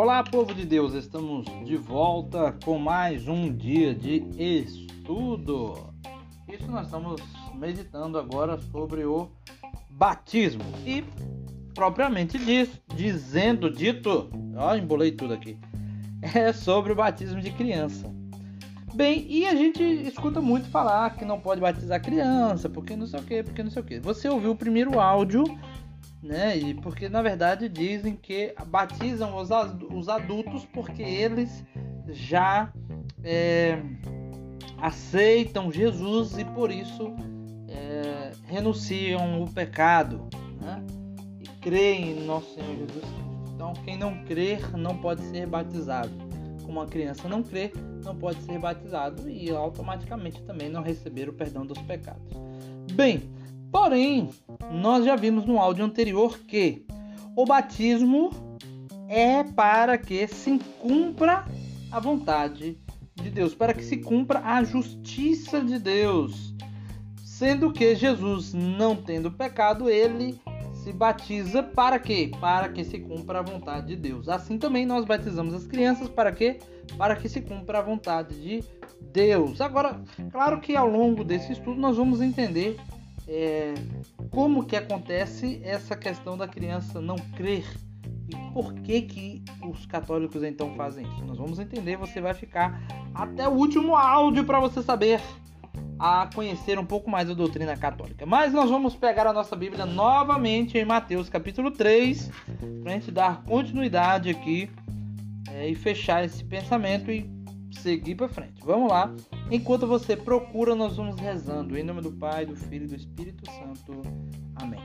Olá, povo de Deus, estamos de volta com mais um dia de estudo. Isso nós estamos meditando agora sobre o batismo e propriamente diz, dizendo, dito, ó, embolei tudo aqui, é sobre o batismo de criança. Bem, e a gente escuta muito falar que não pode batizar criança, porque não sei o que, porque não sei o que. Você ouviu o primeiro áudio né? E porque na verdade dizem que batizam os, os adultos porque eles já é, aceitam Jesus e por isso é, renunciam o pecado né? e creem em nosso Senhor Jesus Cristo. Então, quem não crer não pode ser batizado. Como uma criança não crê, não pode ser batizado e automaticamente também não receber o perdão dos pecados. Bem, Porém, nós já vimos no áudio anterior que o batismo é para que se cumpra a vontade de Deus, para que se cumpra a justiça de Deus. Sendo que Jesus, não tendo pecado, ele se batiza para quê? Para que se cumpra a vontade de Deus. Assim também nós batizamos as crianças para quê? Para que se cumpra a vontade de Deus. Agora, claro que ao longo desse estudo nós vamos entender é, como que acontece essa questão da criança não crer e por que que os católicos então fazem isso. Nós vamos entender, você vai ficar até o último áudio para você saber a conhecer um pouco mais a doutrina católica. Mas nós vamos pegar a nossa Bíblia novamente em Mateus capítulo 3, para a gente dar continuidade aqui é, e fechar esse pensamento e seguir para frente. Vamos lá. Enquanto você procura, nós vamos rezando. Em nome do Pai, do Filho e do Espírito Santo. Amém.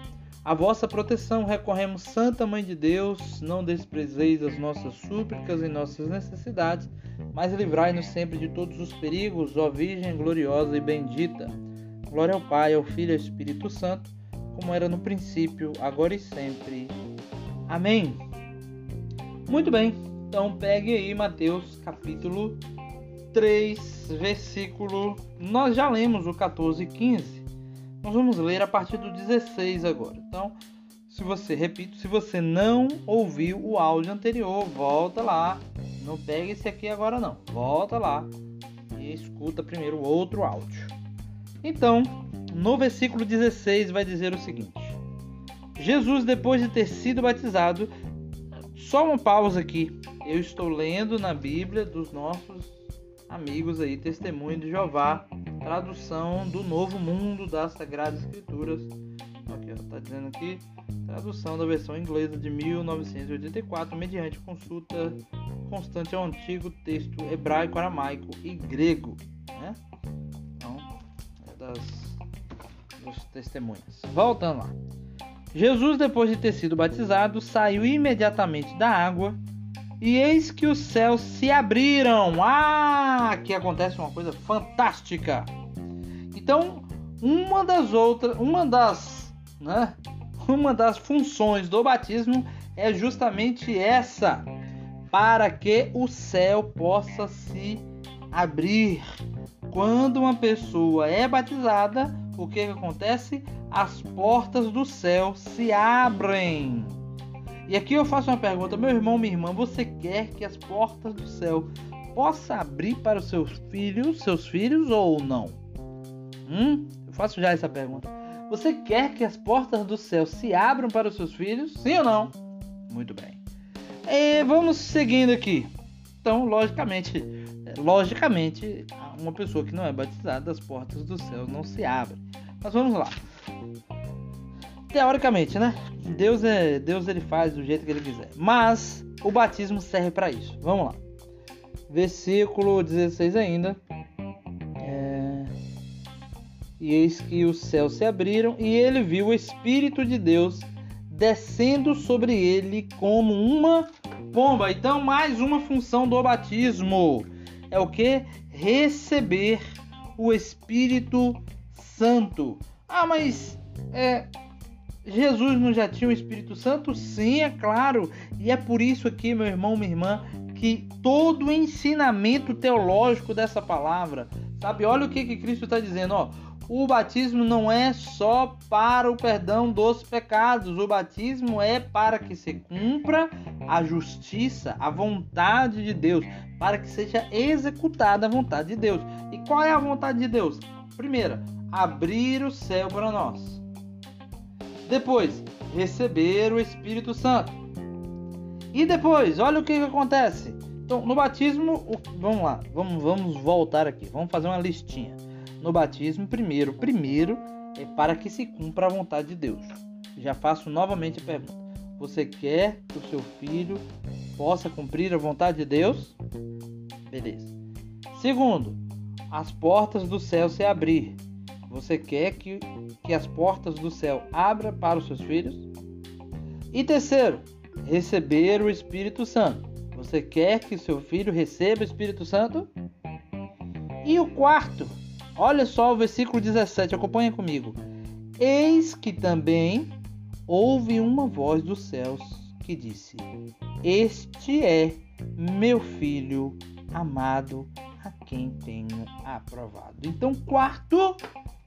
A vossa proteção recorremos, Santa Mãe de Deus. Não desprezeis as nossas súplicas e nossas necessidades, mas livrai-nos sempre de todos os perigos, ó Virgem gloriosa e bendita. Glória ao Pai, ao Filho e ao Espírito Santo, como era no princípio, agora e sempre. Amém. Muito bem. Então pegue aí Mateus capítulo 3, versículo. Nós já lemos o 14 e 15. Nós vamos ler a partir do 16 agora. Então, se você, repito, se você não ouviu o áudio anterior, volta lá. Não pega esse aqui agora não. Volta lá e escuta primeiro outro áudio. Então, no versículo 16 vai dizer o seguinte: Jesus, depois de ter sido batizado, só uma pausa aqui. Eu estou lendo na Bíblia dos nossos amigos aí, Testemunho de Jeová, tradução do Novo Mundo das Sagradas Escrituras. Aqui, ó, tá dizendo aqui, tradução da versão inglesa de 1984, mediante consulta constante ao antigo texto hebraico, aramaico e grego, né? Então, é das dos testemunhas. Voltando lá. Jesus, depois de ter sido batizado, saiu imediatamente da água e eis que os céus se abriram. Ah, aqui acontece uma coisa fantástica. Então, uma das outras, uma das, né, uma das funções do batismo é justamente essa, para que o céu possa se abrir. Quando uma pessoa é batizada, o que, que acontece? As portas do céu se abrem. E aqui eu faço uma pergunta, meu irmão, minha irmã, você quer que as portas do céu possa abrir para os seus filhos, seus filhos ou não? Hum? Eu faço já essa pergunta. Você quer que as portas do céu se abram para os seus filhos? Sim ou não? Muito bem. E vamos seguindo aqui. Então, logicamente, logicamente, uma pessoa que não é batizada, as portas do céu não se abrem. Mas vamos lá teoricamente, né? Deus é Deus ele faz do jeito que ele quiser. Mas o batismo serve para isso. Vamos lá. Versículo 16 ainda. É... E eis que os céus se abriram e ele viu o Espírito de Deus descendo sobre ele como uma pomba. Então, mais uma função do batismo é o que? Receber o Espírito Santo. Ah, mas é, Jesus não já tinha o Espírito Santo? Sim, é claro. E é por isso aqui, meu irmão, minha irmã, que todo o ensinamento teológico dessa palavra, sabe? Olha o que, que Cristo está dizendo, ó. o batismo não é só para o perdão dos pecados, o batismo é para que se cumpra a justiça, a vontade de Deus, para que seja executada a vontade de Deus. E qual é a vontade de Deus? Primeira, abrir o céu para nós. Depois, receber o Espírito Santo. E depois, olha o que, que acontece. Então, no batismo, vamos lá, vamos, vamos voltar aqui, vamos fazer uma listinha. No batismo, primeiro, primeiro é para que se cumpra a vontade de Deus. Já faço novamente a pergunta: você quer que o seu filho possa cumprir a vontade de Deus? Beleza. Segundo, as portas do céu se abrir. Você quer que, que as portas do céu abram para os seus filhos? E terceiro, receber o Espírito Santo. Você quer que seu filho receba o Espírito Santo? E o quarto, olha só o versículo 17, acompanha comigo. Eis que também houve uma voz dos céus que disse: Este é meu filho amado, a quem tenho aprovado. Então, quarto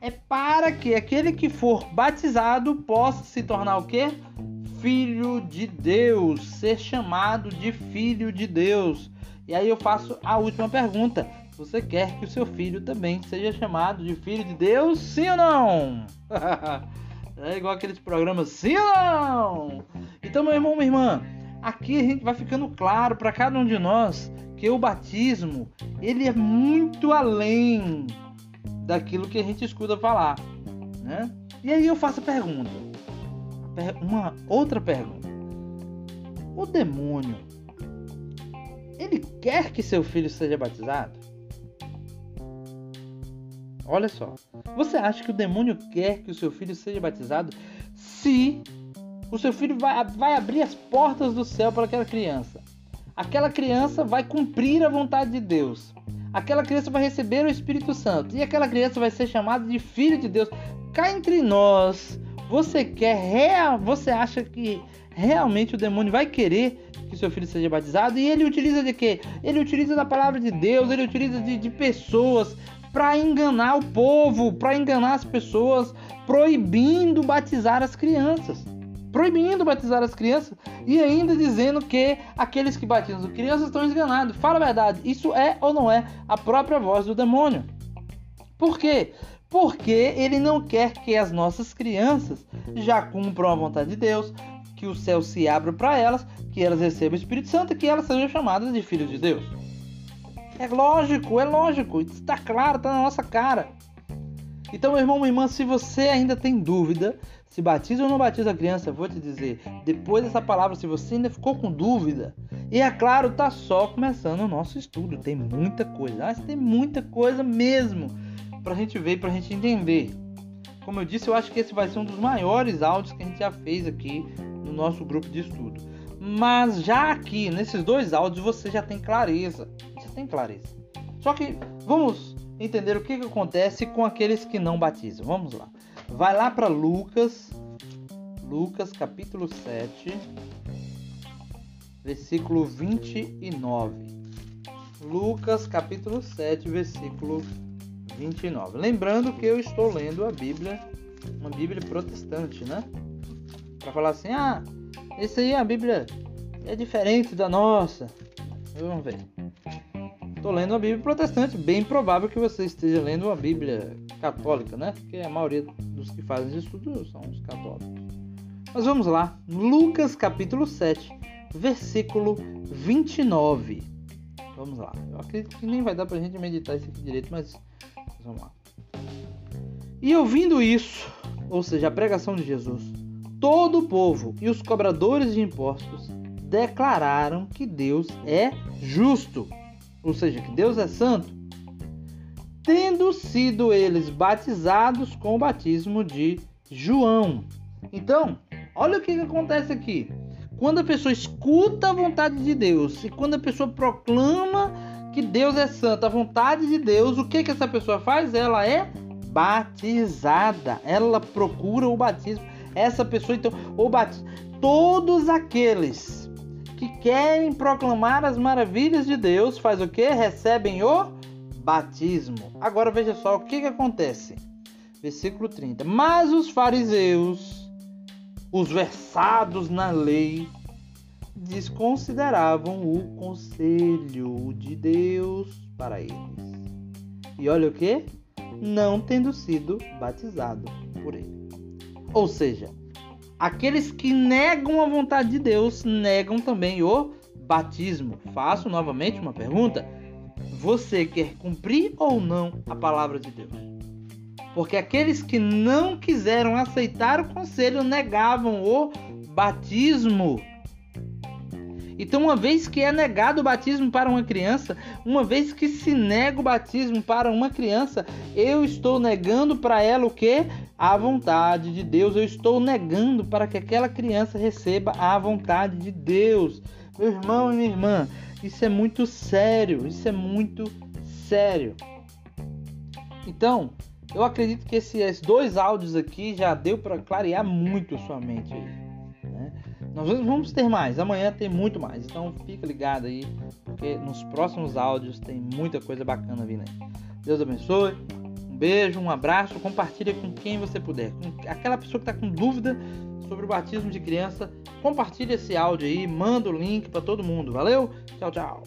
é para que aquele que for batizado possa se tornar o quê? Filho de Deus, ser chamado de filho de Deus. E aí eu faço a última pergunta: você quer que o seu filho também seja chamado de filho de Deus? Sim ou não? é igual aqueles programas, sim ou não? Então, meu irmão, minha irmã, aqui a gente vai ficando claro para cada um de nós que o batismo ele é muito além daquilo que a gente escuta falar, né? E aí eu faço a pergunta, uma outra pergunta: o demônio ele quer que seu filho seja batizado? Olha só, você acha que o demônio quer que o seu filho seja batizado se o seu filho vai, vai abrir as portas do céu para aquela criança? aquela criança vai cumprir a vontade de Deus. Aquela criança vai receber o Espírito Santo e aquela criança vai ser chamada de filho de Deus. Cá entre nós, você quer real, você acha que realmente o demônio vai querer que seu filho seja batizado? E ele utiliza de quê? Ele utiliza da palavra de Deus, ele utiliza de, de pessoas para enganar o povo, para enganar as pessoas, proibindo batizar as crianças proibindo batizar as crianças e ainda dizendo que aqueles que batizam as crianças estão enganados. Fala a verdade, isso é ou não é a própria voz do demônio? Por quê? Porque ele não quer que as nossas crianças já cumpram a vontade de Deus, que o céu se abra para elas, que elas recebam o Espírito Santo e que elas sejam chamadas de filhos de Deus. É lógico, é lógico, está claro, está na nossa cara. Então, meu irmão, minha irmã, se você ainda tem dúvida se batiza ou não batiza a criança, vou te dizer, depois dessa palavra, se você ainda ficou com dúvida, e é claro, tá só começando o nosso estudo, tem muita coisa, mas tem muita coisa mesmo pra gente ver pra gente entender. Como eu disse, eu acho que esse vai ser um dos maiores áudios que a gente já fez aqui no nosso grupo de estudo. Mas já aqui, nesses dois áudios, você já tem clareza. Já tem clareza. Só que vamos entender o que, que acontece com aqueles que não batizam. Vamos lá. Vai lá para Lucas, Lucas capítulo 7, versículo 29. Lucas capítulo 7, versículo 29. Lembrando que eu estou lendo a Bíblia, uma Bíblia protestante, né? Para falar assim, ah, esse aí a Bíblia é diferente da nossa. Vamos ver. Estou lendo a Bíblia protestante, bem provável que você esteja lendo uma Bíblia católica, né? Porque a maioria dos que fazem esse estudo são os católicos. Mas vamos lá, Lucas capítulo 7, versículo 29. Vamos lá. Eu acredito que nem vai dar pra gente meditar isso aqui direito, mas vamos lá. E ouvindo isso, ou seja, a pregação de Jesus, todo o povo e os cobradores de impostos declararam que Deus é justo ou seja, que Deus é santo, tendo sido eles batizados com o batismo de João. Então, olha o que, que acontece aqui. Quando a pessoa escuta a vontade de Deus e quando a pessoa proclama que Deus é santo, a vontade de Deus, o que, que essa pessoa faz? Ela é batizada. Ela procura o batismo. Essa pessoa, então, o batismo. Todos aqueles que querem proclamar as maravilhas de Deus, faz o que? Recebem o batismo. Agora veja só o que, que acontece. versículo 30. Mas os fariseus, os versados na lei, desconsideravam o conselho de Deus para eles. E olha o que? Não tendo sido batizado por ele. Ou seja, aqueles que negam a vontade de Deus negam também o batismo. Faço novamente uma pergunta: você quer cumprir ou não a palavra de Deus? Porque aqueles que não quiseram aceitar o conselho negavam o batismo. Então, uma vez que é negado o batismo para uma criança, uma vez que se nega o batismo para uma criança, eu estou negando para ela o que? A vontade de Deus. Eu estou negando para que aquela criança receba a vontade de Deus. Meu irmão e minha irmã, isso é muito sério. Isso é muito sério. Então, eu acredito que esses dois áudios aqui já deu para clarear muito a sua mente aí. Nós vamos ter mais, amanhã tem muito mais. Então fica ligado aí, porque nos próximos áudios tem muita coisa bacana vindo aí. Deus abençoe. Um beijo, um abraço, compartilha com quem você puder. Com aquela pessoa que está com dúvida sobre o batismo de criança, compartilha esse áudio aí, manda o link para todo mundo. Valeu? Tchau, tchau.